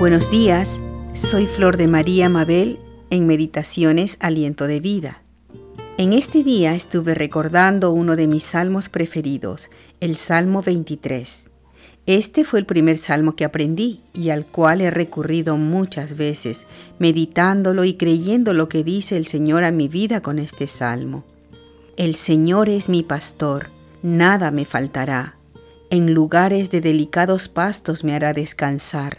Buenos días, soy Flor de María Mabel en Meditaciones Aliento de Vida. En este día estuve recordando uno de mis salmos preferidos, el Salmo 23. Este fue el primer salmo que aprendí y al cual he recurrido muchas veces, meditándolo y creyendo lo que dice el Señor a mi vida con este salmo. El Señor es mi pastor, nada me faltará. En lugares de delicados pastos me hará descansar,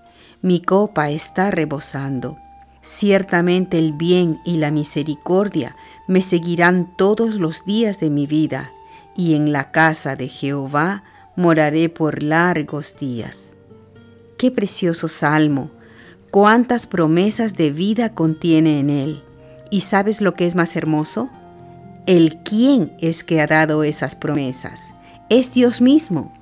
Mi copa está rebosando. Ciertamente el bien y la misericordia me seguirán todos los días de mi vida, y en la casa de Jehová moraré por largos días. Qué precioso salmo, cuántas promesas de vida contiene en él. ¿Y sabes lo que es más hermoso? El quién es que ha dado esas promesas. Es Dios mismo.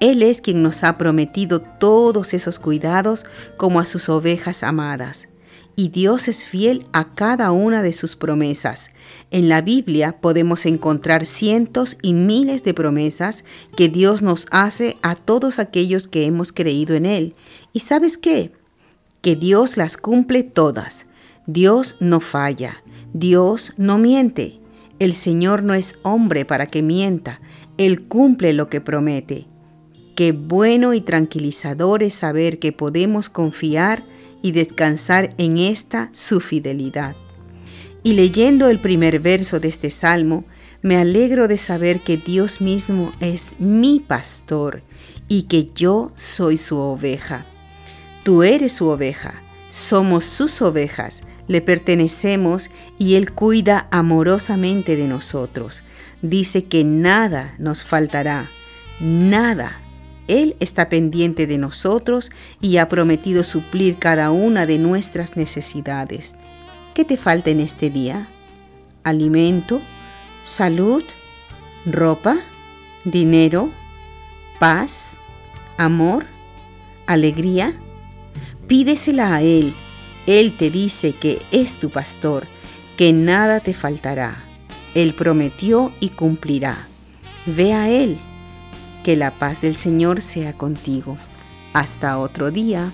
Él es quien nos ha prometido todos esos cuidados como a sus ovejas amadas y Dios es fiel a cada una de sus promesas. En la Biblia podemos encontrar cientos y miles de promesas que Dios nos hace a todos aquellos que hemos creído en Él. ¿Y sabes qué? Que Dios las cumple todas. Dios no falla. Dios no miente. El Señor no es hombre para que mienta. Él cumple lo que promete. Qué bueno y tranquilizador es saber que podemos confiar y descansar en esta su fidelidad. Y leyendo el primer verso de este salmo, me alegro de saber que Dios mismo es mi pastor y que yo soy su oveja. Tú eres su oveja, somos sus ovejas, le pertenecemos y Él cuida amorosamente de nosotros. Dice que nada nos faltará, nada él está pendiente de nosotros y ha prometido suplir cada una de nuestras necesidades. ¿Qué te falta en este día? ¿Alimento? ¿Salud? ¿Ropa? ¿Dinero? ¿Paz? ¿Amor? ¿Alegría? Pídesela a Él. Él te dice que es tu pastor, que nada te faltará. Él prometió y cumplirá. Ve a Él que la paz del Señor sea contigo. Hasta otro día.